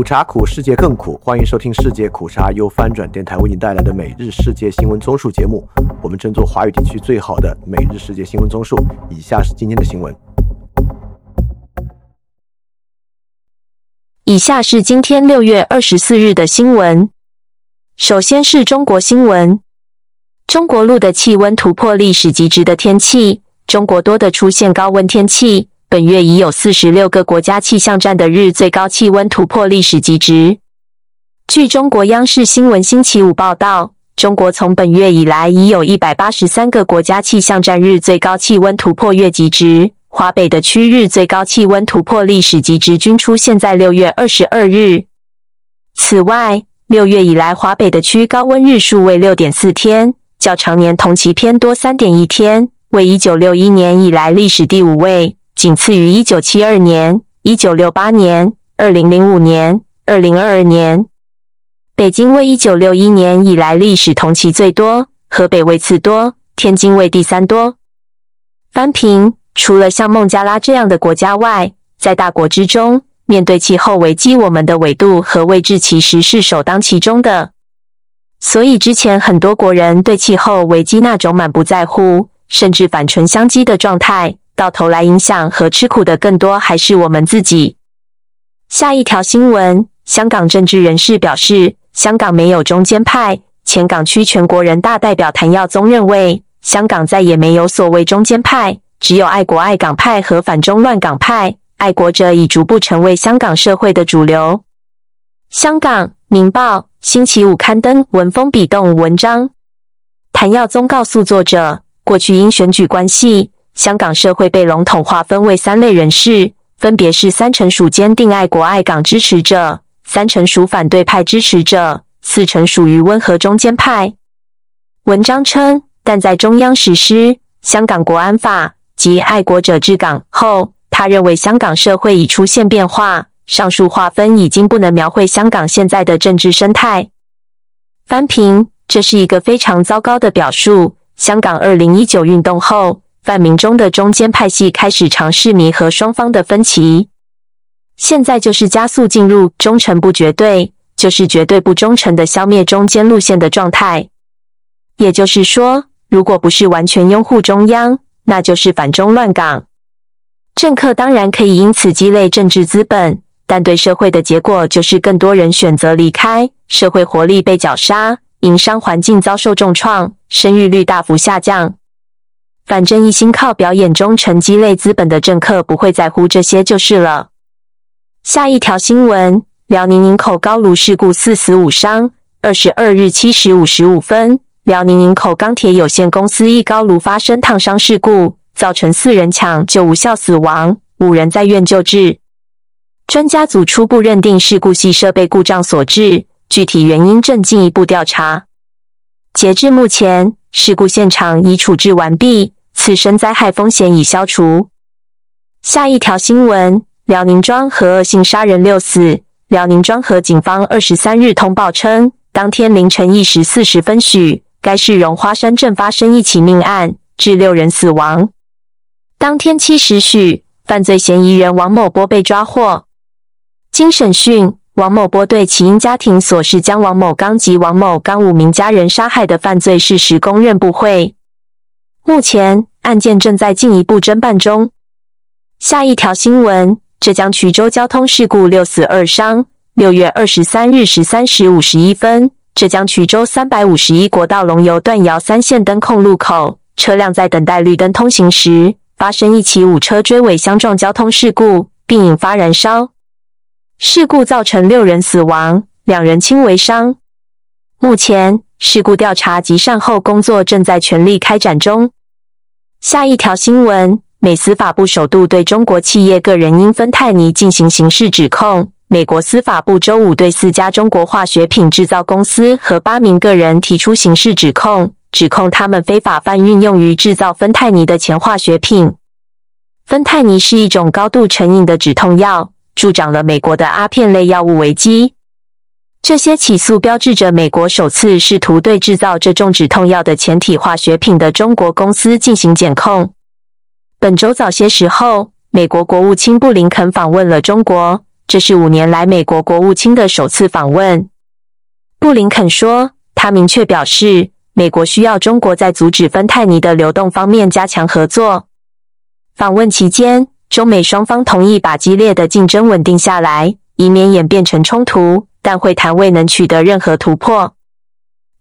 苦茶苦，世界更苦。欢迎收听世界苦茶由翻转电台为您带来的每日世界新闻综述节目。我们争做华语地区最好的每日世界新闻综述。以下是今天的新闻。以下是今天六月二十四日的新闻。首先是中国新闻：中国路的气温突破历史极值的天气，中国多的出现高温天气。本月已有四十六个国家气象站的日最高气温突破历史极值。据中国央视新闻星期五报道，中国从本月以来已有一百八十三个国家气象站日最高气温突破月极值。华北的区日最高气温突破历史极值均出现在六月二十二日。此外，六月以来华北的区高温日数为六点四天，较常年同期偏多三点一天，为一九六一年以来历史第五位。仅次于一九七二年、一九六八年、二零零五年、二零二二年。北京为一九六一年以来历史同期最多，河北为次多，天津为第三多。翻平，除了像孟加拉这样的国家外，在大国之中，面对气候危机，我们的纬度和位置其实是首当其冲的。所以之前很多国人对气候危机那种满不在乎，甚至反唇相讥的状态。到头来，影响和吃苦的更多还是我们自己。下一条新闻：香港政治人士表示，香港没有中间派。前港区全国人大代表谭耀宗认为，香港再也没有所谓中间派，只有爱国爱港派和反中乱港派。爱国者已逐步成为香港社会的主流。香港《明报》星期五刊登文风笔动文章，谭耀宗告诉作者，过去因选举关系。香港社会被笼统划分为三类人士，分别是三成属坚定爱国爱港支持者，三成属反对派支持者，四成属于温和中间派。文章称，但在中央实施香港国安法及爱国者治港后，他认为香港社会已出现变化，上述划分已经不能描绘香港现在的政治生态。翻评，这是一个非常糟糕的表述。香港二零一九运动后。泛民中的中间派系开始尝试弥合双方的分歧，现在就是加速进入忠诚不绝对，就是绝对不忠诚的消灭中间路线的状态。也就是说，如果不是完全拥护中央，那就是反中乱港。政客当然可以因此积累政治资本，但对社会的结果就是更多人选择离开，社会活力被绞杀，营商环境遭受重创，生育率大幅下降。反正一心靠表演忠诚积累资本的政客不会在乎这些就是了。下一条新闻：辽宁营口高炉事故四死五伤。二十二日七时五十五分，辽宁营口钢铁有限公司一高炉发生烫伤事故，造成四人抢救无效死亡，五人在院救治。专家组初步认定事故系设备故障所致，具体原因正进一步调查。截至目前，事故现场已处置完毕。此生灾害风险已消除。下一条新闻：辽宁庄河恶性杀人六死。辽宁庄河警方二十三日通报称，当天凌晨一时四十分许，该市荣花山镇发生一起命案，致六人死亡。当天七时许，犯罪嫌疑人王某波被抓获。经审讯，王某波对其因家庭琐事将王某刚及王某刚五名家人杀害的犯罪事实供认不讳。目前。案件正在进一步侦办中。下一条新闻：浙江衢州交通事故六死二伤。六月二十三日十三时五十一分，浙江衢州三百五十一国道龙游段窑三线灯控路口，车辆在等待绿灯通行时，发生一起五车追尾相撞交通事故，并引发燃烧。事故造成六人死亡，两人轻微伤。目前，事故调查及善后工作正在全力开展中。下一条新闻：美司法部首度对中国企业个人因芬太尼进行刑事指控。美国司法部周五对四家中国化学品制造公司和八名个人提出刑事指控，指控他们非法贩运用于制造芬太尼的前化学品。芬太尼是一种高度成瘾的止痛药，助长了美国的阿片类药物危机。这些起诉标志着美国首次试图对制造这种止痛药的前体化学品的中国公司进行检控。本周早些时候，美国国务卿布林肯访问了中国，这是五年来美国国务卿的首次访问。布林肯说，他明确表示，美国需要中国在阻止芬太尼的流动方面加强合作。访问期间，中美双方同意把激烈的竞争稳定下来，以免演变成冲突，但会谈未能取得任何突破。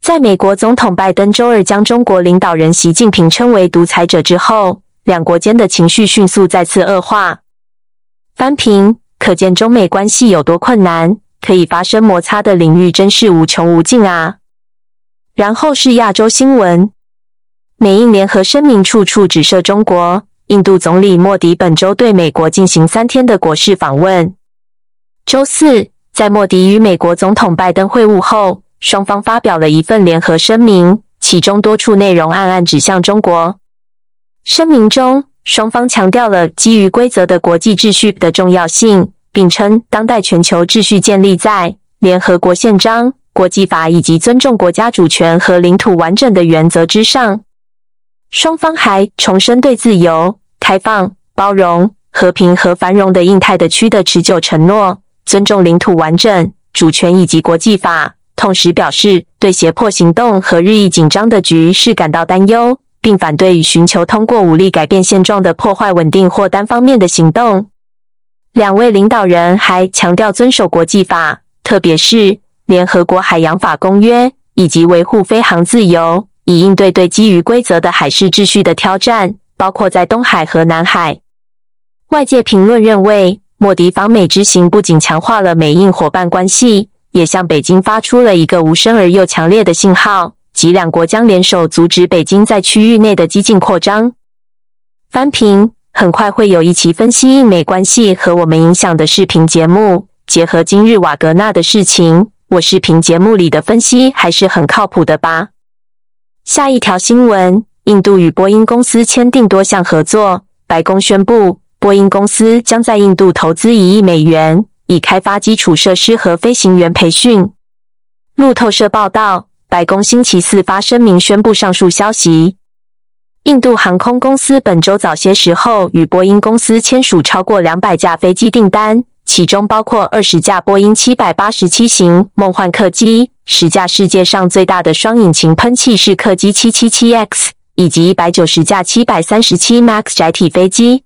在美国总统拜登周二将中国领导人习近平称为独裁者之后，两国间的情绪迅速再次恶化。翻平。可见中美关系有多困难，可以发生摩擦的领域真是无穷无尽啊！然后是亚洲新闻，美印联合声明处处指涉中国。印度总理莫迪本周对美国进行三天的国事访问。周四，在莫迪与美国总统拜登会晤后，双方发表了一份联合声明，其中多处内容暗暗指向中国。声明中。双方强调了基于规则的国际秩序的重要性，并称当代全球秩序建立在联合国宪章、国际法以及尊重国家主权和领土完整的原则之上。双方还重申对自由、开放、包容、和平和繁荣的印太地区的持久承诺，尊重领土完整、主权以及国际法。同时表示对胁迫行动和日益紧张的局势感到担忧。并反对与寻求通过武力改变现状的破坏稳定或单方面的行动。两位领导人还强调遵守国际法，特别是联合国海洋法公约，以及维护飞航自由，以应对对基于规则的海事秩序的挑战，包括在东海和南海。外界评论认为，莫迪访美之行不仅强化了美印伙伴关系，也向北京发出了一个无声而又强烈的信号。即两国将联手阻止北京在区域内的激进扩张。翻评很快会有一期分析印美关系和我们影响的视频节目，结合今日瓦格纳的事情，我视频节目里的分析还是很靠谱的吧？下一条新闻：印度与波音公司签订多项合作。白宫宣布，波音公司将在印度投资一亿美元，以开发基础设施和飞行员培训。路透社报道。白宫星期四发声明宣布上述消息。印度航空公司本周早些时候与波音公司签署超过两百架飞机订单，其中包括二十架波音七百八十七型梦幻客机、十架世界上最大的双引擎喷气式客机七七七 X，以及一百九十架七百三十七 MAX 载体飞机。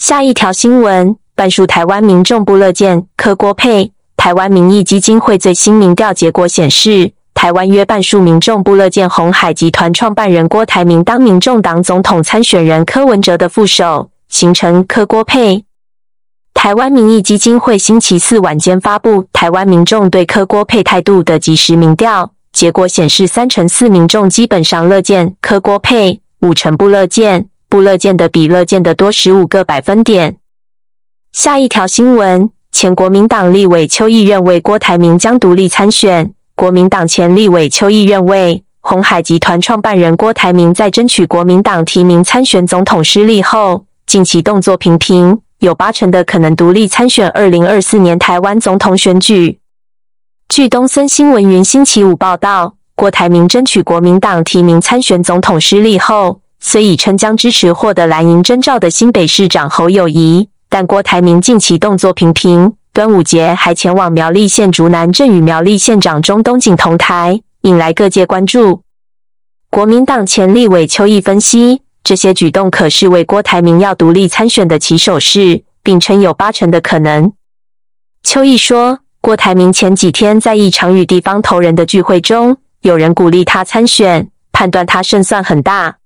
下一条新闻：半数台湾民众不乐见柯郭配。台湾民意基金会最新民调结果显示。台湾约半数民众不乐见红海集团创办人郭台铭当民众党总统参选人柯文哲的副手，形成柯郭配。台湾民意基金会星期四晚间发布台湾民众对柯郭配态度的即时民调结果显示，三成四民众基本上乐见柯郭配，五成不乐见，不乐见的比乐见的多十五个百分点。下一条新闻：前国民党立委邱毅认为郭台铭将独立参选。国民党前立委邱毅认为，红海集团创办人郭台铭在争取国民党提名参选总统失利后，近期动作频频，有八成的可能独立参选二零二四年台湾总统选举。据东森新闻云星期五报道，郭台铭争取国民党提名参选总统失利后，虽已称将支持获得蓝营征召的新北市长侯友谊，但郭台铭近期动作频频。端午节还前往苗栗县竹南镇与苗栗县长中东锦同台，引来各界关注。国民党前立委邱毅分析，这些举动可视为郭台铭要独立参选的起手式，并称有八成的可能。邱毅说，郭台铭前几天在一场与地方头人的聚会中，有人鼓励他参选，判断他胜算很大。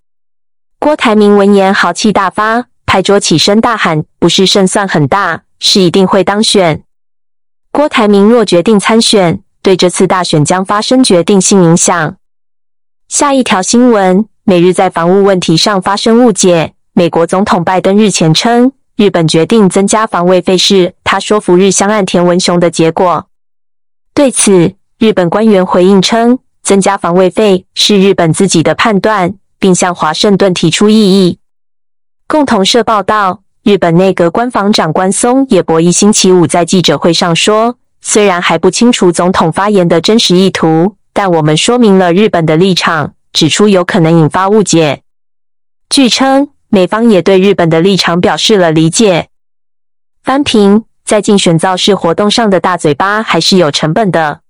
郭台铭闻言豪气大发，拍桌起身大喊：“不是胜算很大。”是一定会当选。郭台铭若决定参选，对这次大选将发生决定性影响。下一条新闻：美日在防务问题上发生误解。美国总统拜登日前称，日本决定增加防卫费是他说服日相岸田文雄的结果。对此，日本官员回应称，增加防卫费是日本自己的判断，并向华盛顿提出异议。共同社报道。日本内阁官房长官松野博一星期五在记者会上说：“虽然还不清楚总统发言的真实意图，但我们说明了日本的立场，指出有可能引发误解。”据称，美方也对日本的立场表示了理解。翻评在竞选造势活动上的大嘴巴还是有成本的。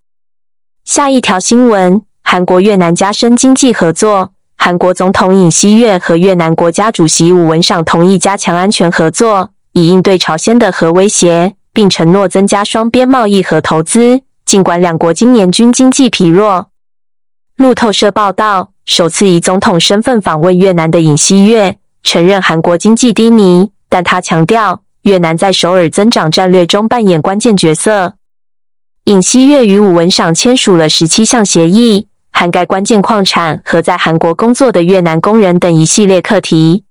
下一条新闻：韩国越南加深经济合作。韩国总统尹锡悦和越南国家主席武文赏同意加强安全合作，以应对朝鲜的核威胁，并承诺增加双边贸易和投资。尽管两国今年均经济疲弱，路透社报道，首次以总统身份访问越南的尹锡悦承认韩国经济低迷，但他强调越南在首尔增长战略中扮演关键角色。尹锡悦与武文赏签署了十七项协议。涵盖关键矿产和在韩国工作的越南工人等一系列课题。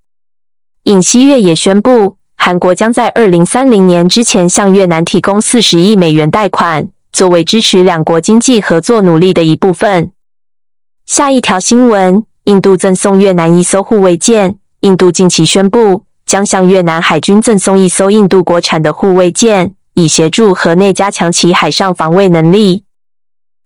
尹锡悦也宣布，韩国将在二零三零年之前向越南提供四十亿美元贷款，作为支持两国经济合作努力的一部分。下一条新闻：印度赠送越南一艘护卫舰。印度近期宣布，将向越南海军赠送一艘印度国产的护卫舰，以协助河内加强其海上防卫能力。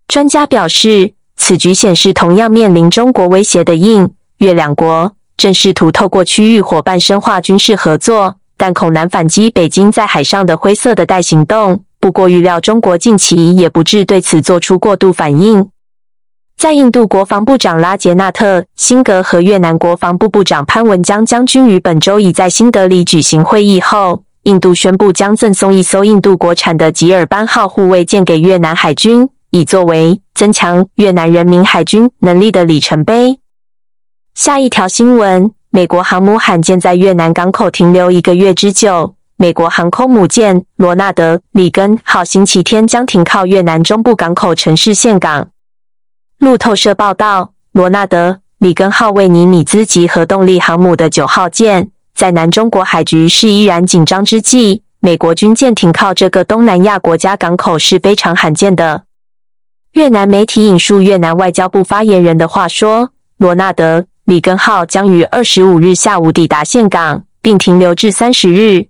专家表示。此局显示，同样面临中国威胁的印越两国正试图透过区域伙伴深化军事合作，但恐难反击北京在海上的灰色的带行动。不过，预料中国近期也不致对此做出过度反应。在印度国防部长拉杰纳特·辛格和越南国防部部长潘文江将军于本周已在新德里举行会议后，印度宣布将赠送一艘印度国产的吉尔班号护卫舰给越南海军。以作为增强越南人民海军能力的里程碑。下一条新闻：美国航母罕见在越南港口停留一个月之久。美国航空母舰罗纳德·里根号星期天将停靠越南中部港口城市岘港。路透社报道，罗纳德·里根号为尼米兹级核动力航母的九号舰，在南中国海局势依然紧张之际，美国军舰停靠这个东南亚国家港口是非常罕见的。越南媒体引述越南外交部发言人的话说：“罗纳德·里根号将于二十五日下午抵达岘港，并停留至三十日。”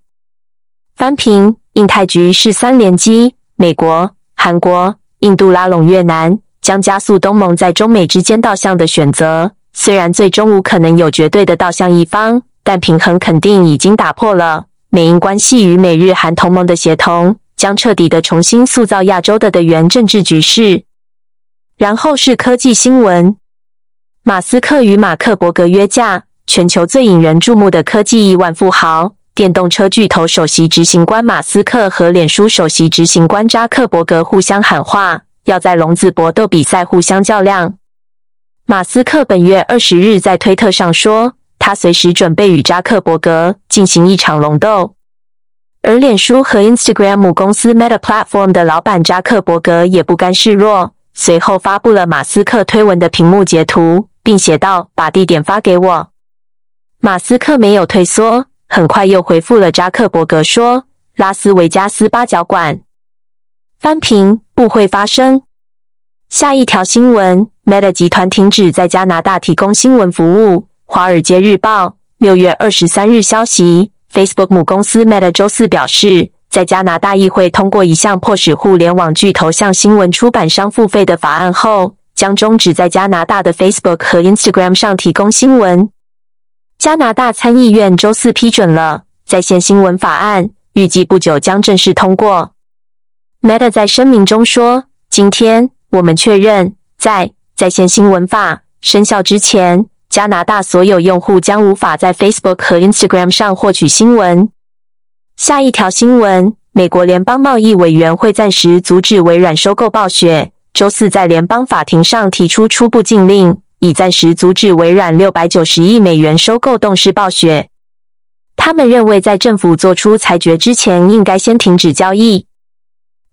翻平印太局势三连击，美国、韩国、印度拉拢越南，将加速东盟在中美之间倒向的选择。虽然最终无可能有绝对的倒向一方，但平衡肯定已经打破了。美英关系与美日韩同盟的协同，将彻底的重新塑造亚洲的地缘政治局势。然后是科技新闻，马斯克与马克伯格约架，全球最引人注目的科技亿万富豪，电动车巨头首席执行官马斯克和脸书首席执行官扎克伯格互相喊话，要在笼子搏斗比赛互相较量。马斯克本月二十日在推特上说，他随时准备与扎克伯格进行一场龙斗，而脸书和 Instagram 公司 Meta Platform 的老板扎克伯格也不甘示弱。随后发布了马斯克推文的屏幕截图，并写道：“把地点发给我。”马斯克没有退缩，很快又回复了扎克伯格说：“拉斯维加斯八角馆翻屏不会发生。”下一条新闻：Meta 集团停止在加拿大提供新闻服务。《华尔街日报》六月二十三日消息，Facebook 母公司 Meta 周四表示。在加拿大议会通过一项迫使互联网巨头向新闻出版商付费的法案后，将终止在加拿大的 Facebook 和 Instagram 上提供新闻。加拿大参议院周四批准了在线新闻法案，预计不久将正式通过。Meta 在声明中说：“今天我们确认，在在线新闻法生效之前，加拿大所有用户将无法在 Facebook 和 Instagram 上获取新闻。”下一条新闻：美国联邦贸易委员会暂时阻止微软收购暴雪。周四在联邦法庭上提出初步禁令，以暂时阻止微软六百九十亿美元收购动视暴雪。他们认为，在政府做出裁决之前，应该先停止交易。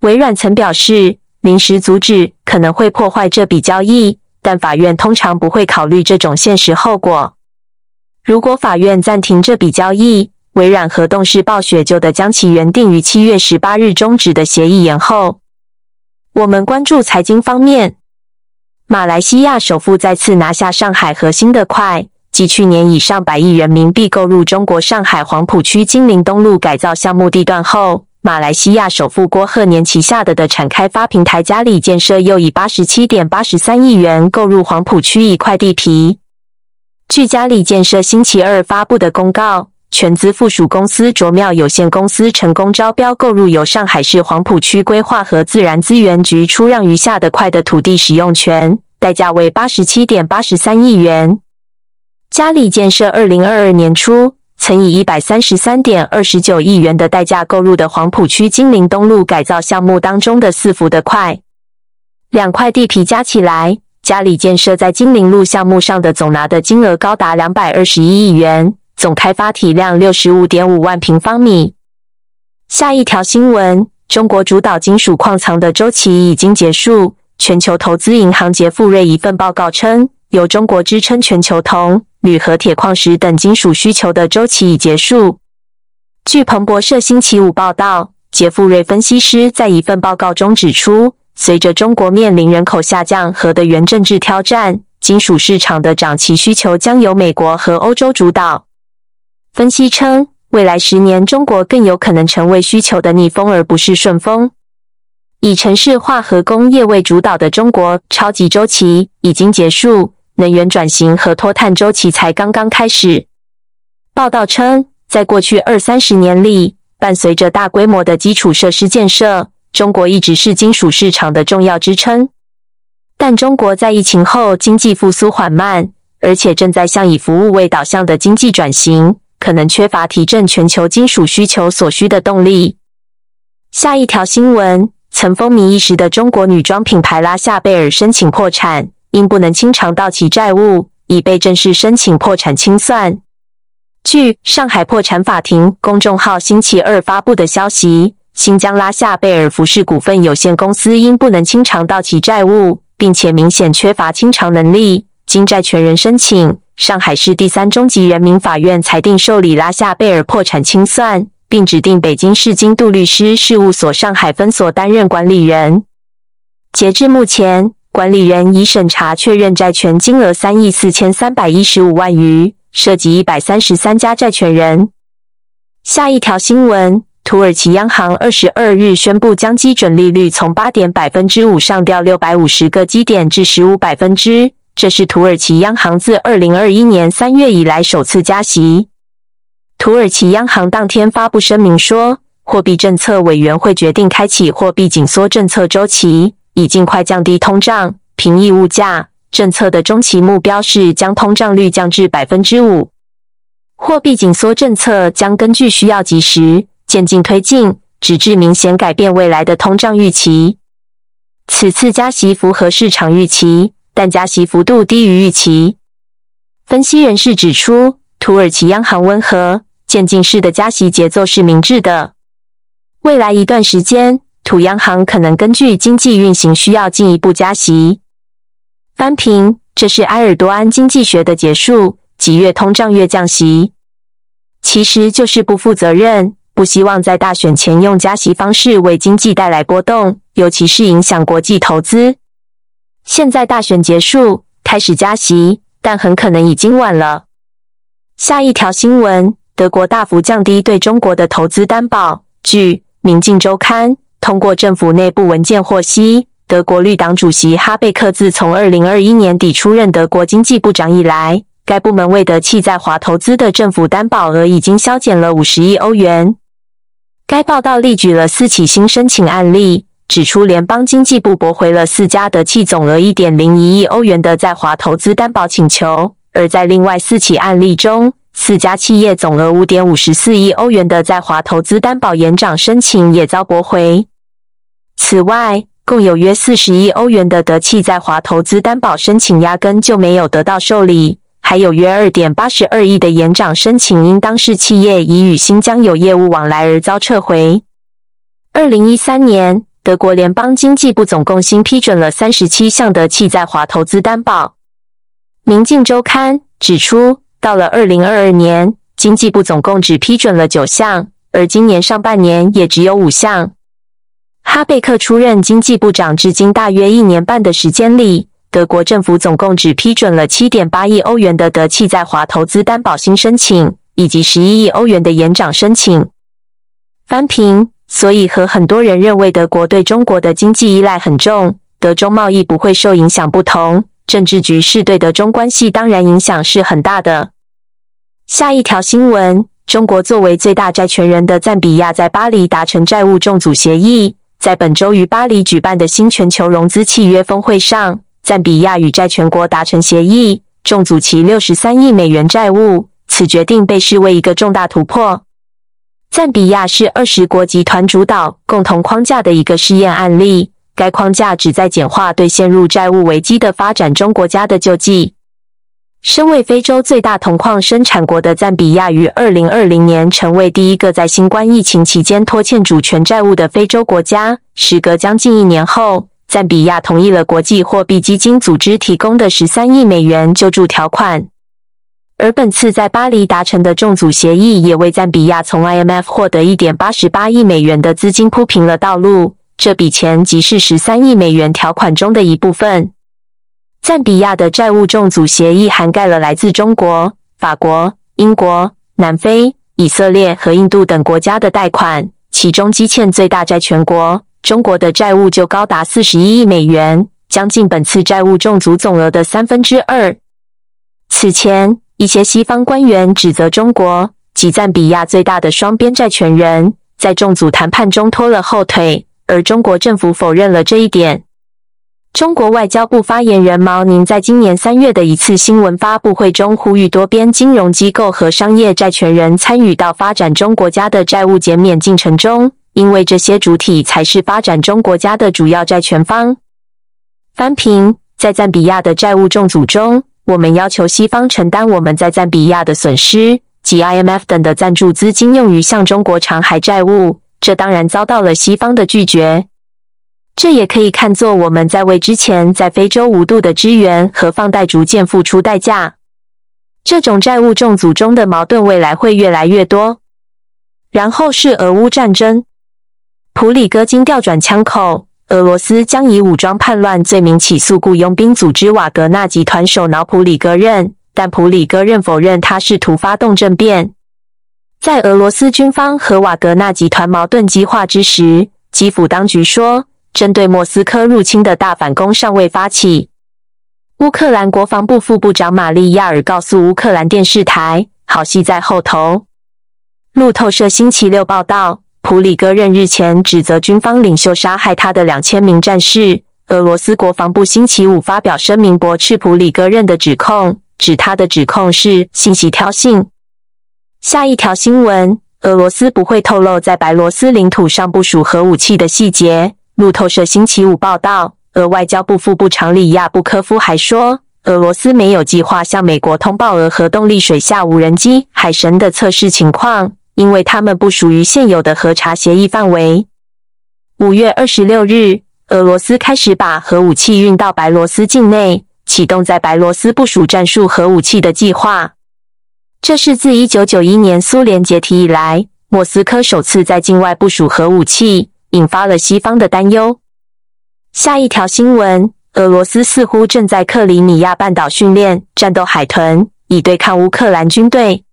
微软曾表示，临时阻止可能会破坏这笔交易，但法院通常不会考虑这种现实后果。如果法院暂停这笔交易，微软和动视暴雪就得将其原定于七月十八日终止的协议延后。我们关注财经方面，马来西亚首富再次拿下上海核心的快，继去年以上百亿人民币购入中国上海黄浦区金陵东路改造项目地段后，马来西亚首富郭鹤年旗下的的产开发平台嘉里建设又以八十七点八十三亿元购入黄浦区一块地皮。据嘉里建设星期二发布的公告。全资附属公司卓妙有限公司成功招标购入由上海市黄浦区规划和自然资源局出让余下的块的土地使用权，代价为八十七点八十三亿元。嘉里建设二零二二年初曾以一百三十三点二十九亿元的代价购入的黄浦区金陵东路改造项目当中的四幅的块，两块地皮加起来。嘉里建设在金陵路项目上的总拿的金额高达两百二十一亿元，总开发体量六十五点五万平方米。下一条新闻：中国主导金属矿藏的周期已经结束。全球投资银行杰富瑞一份报告称，由中国支撑全球铜、铝和铁矿石等金属需求的周期已结束。据彭博社星期五报道，杰富瑞分析师在一份报告中指出。随着中国面临人口下降和的原政治挑战，金属市场的长期需求将由美国和欧洲主导。分析称，未来十年中国更有可能成为需求的逆风，而不是顺风。以城市化和工业为主导的中国超级周期已经结束，能源转型和脱碳周期才刚刚开始。报道称，在过去二三十年里，伴随着大规模的基础设施建设。中国一直是金属市场的重要支撑，但中国在疫情后经济复苏缓慢，而且正在向以服务为导向的经济转型，可能缺乏提振全球金属需求所需的动力。下一条新闻：曾风靡一时的中国女装品牌拉夏贝尔申请破产，因不能清偿到期债务，已被正式申请破产清算。据上海破产法庭公众号星期二发布的消息。新疆拉夏贝尔服饰股份有限公司因不能清偿到期债务，并且明显缺乏清偿能力，经债权人申请，上海市第三中级人民法院裁定受理拉夏贝尔破产清算，并指定北京市京度律师事务所上海分所担任管理人。截至目前，管理人已审查确认债权金额三亿四千三百一十五万余，涉及一百三十三家债权人。下一条新闻。土耳其央行二十二日宣布，将基准利率从八点百分之五上调六百五十个基点至十五百分之，这是土耳其央行自二零二一年三月以来首次加息。土耳其央行当天发布声明说，货币政策委员会决定开启货币紧缩政策周期，以尽快降低通胀、平抑物价。政策的中期目标是将通胀率降至百分之五。货币紧缩政策将根据需要及时。渐进推进，直至明显改变未来的通胀预期。此次加息符合市场预期，但加息幅度低于预期。分析人士指出，土耳其央行温和渐进式的加息节奏是明智的。未来一段时间，土央行可能根据经济运行需要进一步加息。翻平：这是埃尔多安经济学的结束，即越通胀越降息，其实就是不负责任。不希望在大选前用加息方式为经济带来波动，尤其是影响国际投资。现在大选结束，开始加息，但很可能已经晚了。下一条新闻：德国大幅降低对中国的投资担保。据《明镜周刊》通过政府内部文件获悉，德国绿党主席哈贝克自从二零二一年底出任德国经济部长以来，该部门为德气在华投资的政府担保额已经削减了五十亿欧元。该报道例举了四起新申请案例，指出联邦经济部驳回了四家德气总额一点零一亿欧元的在华投资担保请求；而在另外四起案例中，四家企业总额五点五十四亿欧元的在华投资担保延长申请也遭驳回。此外，共有约四十亿欧元的德气在华投资担保申请压根就没有得到受理。还有约二点八十二亿的延长申请，因当事企业已与新疆有业务往来而遭撤回。二零一三年，德国联邦经济部总共新批准了三十七项的气在华投资担保。《明镜周刊》指出，到了二零二二年，经济部总共只批准了九项，而今年上半年也只有五项。哈贝克出任经济部长至今大约一年半的时间里。德国政府总共只批准了七点八亿欧元的德气在华投资担保新申请，以及十一亿欧元的延长申请。翻评，所以和很多人认为德国对中国的经济依赖很重，德中贸易不会受影响不同，政治局势对德中关系当然影响是很大的。下一条新闻：中国作为最大债权人的赞比亚在巴黎达成债务重组协议。在本周于巴黎举办的新全球融资契约峰会上，赞比亚与债权国达成协议，重组其六十三亿美元债务。此决定被视为一个重大突破。赞比亚是二十国集团主导共同框架的一个试验案例，该框架旨在简化对陷入债务危机的发展中国家的救济。身为非洲最大铜矿生产国的赞比亚，于二零二零年成为第一个在新冠疫情期间拖欠主权债务的非洲国家。时隔将近一年后，赞比亚同意了国际货币基金组织提供的十三亿美元救助条款。而本次在巴黎达成的重组协议，也为赞比亚从 IMF 获得一点八十八亿美元的资金铺平了道路。这笔钱即是十三亿美元条款中的一部分。赞比亚的债务重组协议涵盖了来自中国、法国、英国、南非、以色列和印度等国家的贷款，其中积欠最大债权国中国的债务就高达四十一亿美元，将近本次债务重组总额的三分之二。此前，一些西方官员指责中国及赞比亚最大的双边债权人在重组谈判中拖了后腿，而中国政府否认了这一点。中国外交部发言人毛宁在今年三月的一次新闻发布会中呼吁多边金融机构和商业债权人参与到发展中国家的债务减免进程中，因为这些主体才是发展中国家的主要债权方。翻平在赞比亚的债务重组中，我们要求西方承担我们在赞比亚的损失，及 IMF 等的赞助资金用于向中国偿还债务，这当然遭到了西方的拒绝。这也可以看作我们在为之前在非洲无度的支援和放贷逐渐付出代价。这种债务重组中的矛盾未来会越来越多。然后是俄乌战争，普里戈金调转枪口，俄罗斯将以武装叛乱罪名起诉雇佣兵组织瓦格纳集团首脑普里戈任，但普里戈任否认他试图发动政变。在俄罗斯军方和瓦格纳集团矛盾激化之时，基辅当局说。针对莫斯科入侵的大反攻尚未发起。乌克兰国防部副部长玛丽亚尔告诉乌克兰电视台：“好戏在后头。”路透社星期六报道，普里戈任日前指责军方领袖杀害他的两千名战士。俄罗斯国防部星期五发表声明驳斥普里戈任的指控，指他的指控是信息挑衅。下一条新闻：俄罗斯不会透露在白罗斯领土上部署核武器的细节。路透社星期五报道，俄外交部副部长里亚布科夫还说，俄罗斯没有计划向美国通报俄核动力水下无人机“海神”的测试情况，因为他们不属于现有的核查协议范围。五月二十六日，俄罗斯开始把核武器运到白罗斯境内，启动在白罗斯部署战术核武器的计划。这是自一九九一年苏联解体以来，莫斯科首次在境外部署核武器。引发了西方的担忧。下一条新闻：俄罗斯似乎正在克里米亚半岛训练战斗海豚，以对抗乌克兰军队。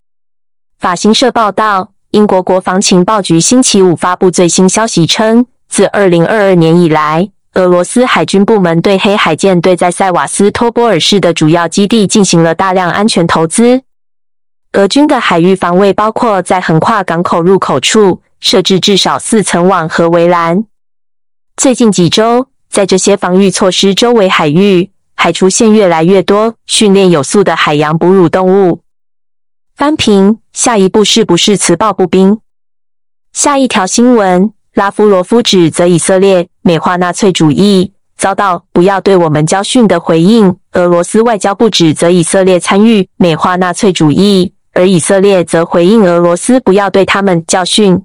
法新社报道，英国国防情报局星期五发布最新消息称，自二零二二年以来，俄罗斯海军部门对黑海舰队在塞瓦斯托波尔市的主要基地进行了大量安全投资。俄军的海域防卫包括在横跨港口入口处。设置至少四层网和围栏。最近几周，在这些防御措施周围海域，还出现越来越多训练有素的海洋哺乳动物。翻平，下一步是不是磁暴步兵？下一条新闻：拉夫罗夫指责以色列美化纳粹主义，遭到“不要对我们教训”的回应。俄罗斯外交部指责以色列参与美化纳粹主义，而以色列则回应俄罗斯“不要对他们教训”。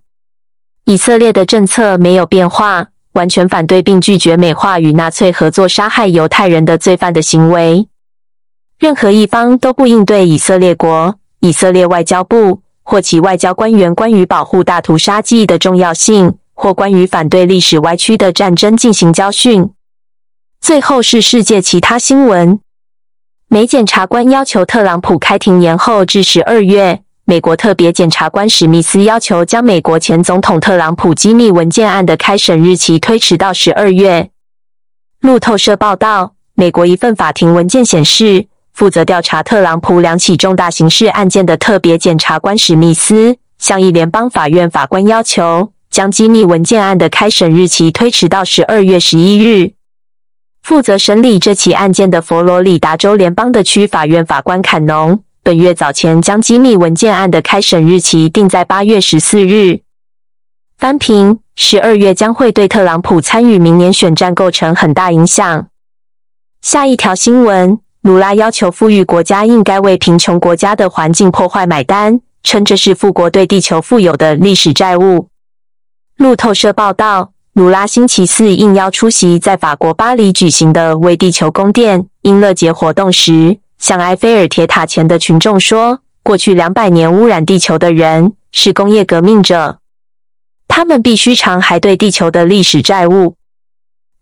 以色列的政策没有变化，完全反对并拒绝美化与纳粹合作杀害犹太人的罪犯的行为。任何一方都不应对以色列国、以色列外交部或其外交官员关于保护大屠杀记忆的重要性，或关于反对历史歪曲的战争进行教训。最后是世界其他新闻：美检察官要求特朗普开庭延后至十二月。美国特别检察官史密斯要求将美国前总统特朗普机密文件案的开审日期推迟到十二月。路透社报道，美国一份法庭文件显示，负责调查特朗普两起重大刑事案件的特别检察官史密斯，向一联邦法院法官要求将机密文件案的开审日期推迟到十二月十一日。负责审理这起案件的佛罗里达州联邦的区法院法官坎农，本月早前将机密文件案的开审日期定在八月十四日。翻评：十二月将会对特朗普参与明年选战构成很大影响。下一条新闻：卢拉要求富裕国家应该为贫穷国家的环境破坏买单，称这是富国对地球富有的历史债务。路透社报道。鲁拉星期四应邀出席在法国巴黎举行的为地球供电音乐节活动时，向埃菲尔铁塔前的群众说：“过去两百年污染地球的人是工业革命者，他们必须偿还对地球的历史债务。”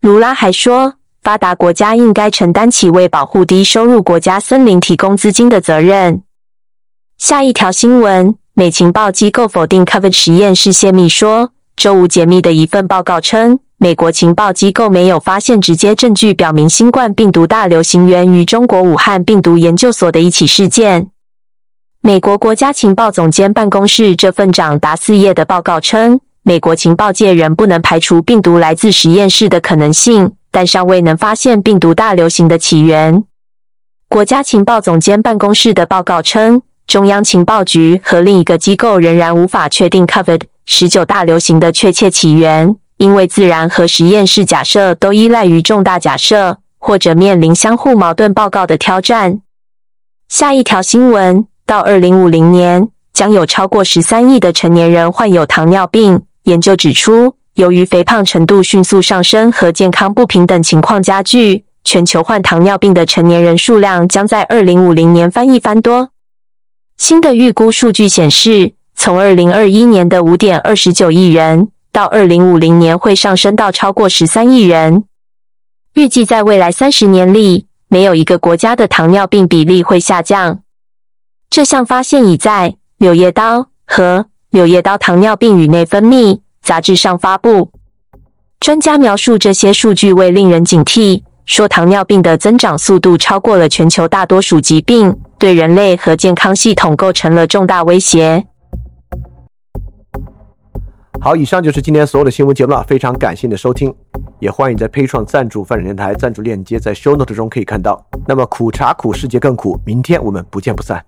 卢拉还说，发达国家应该承担起为保护低收入国家森林提供资金的责任。下一条新闻：美情报机构否定 COVID 实验室泄密说。周五解密的一份报告称，美国情报机构没有发现直接证据表明新冠病毒大流行源于中国武汉病毒研究所的一起事件。美国国家情报总监办公室这份长达四页的报告称，美国情报界仍不能排除病毒来自实验室的可能性，但尚未能发现病毒大流行的起源。国家情报总监办公室的报告称，中央情报局和另一个机构仍然无法确定 COVID。十九大流行的确切起源，因为自然和实验室假设都依赖于重大假设，或者面临相互矛盾报告的挑战。下一条新闻：到二零五零年，将有超过十三亿的成年人患有糖尿病。研究指出，由于肥胖程度迅速上升和健康不平等情况加剧，全球患糖尿病的成年人数量将在二零五零年翻一番多。新的预估数据显示。从二零二一年的五点二十九亿人，到二零五零年会上升到超过十三亿人。预计在未来三十年里，没有一个国家的糖尿病比例会下降。这项发现已在《柳叶刀》和《柳叶刀糖尿病与内分泌》杂志上发布。专家描述这些数据为令人警惕，说糖尿病的增长速度超过了全球大多数疾病，对人类和健康系统构成了重大威胁。好，以上就是今天所有的新闻节目了，非常感谢你的收听，也欢迎在 p a 创赞助范展电台赞助链接在 Show Note 中可以看到。那么苦茶苦，世界更苦，明天我们不见不散。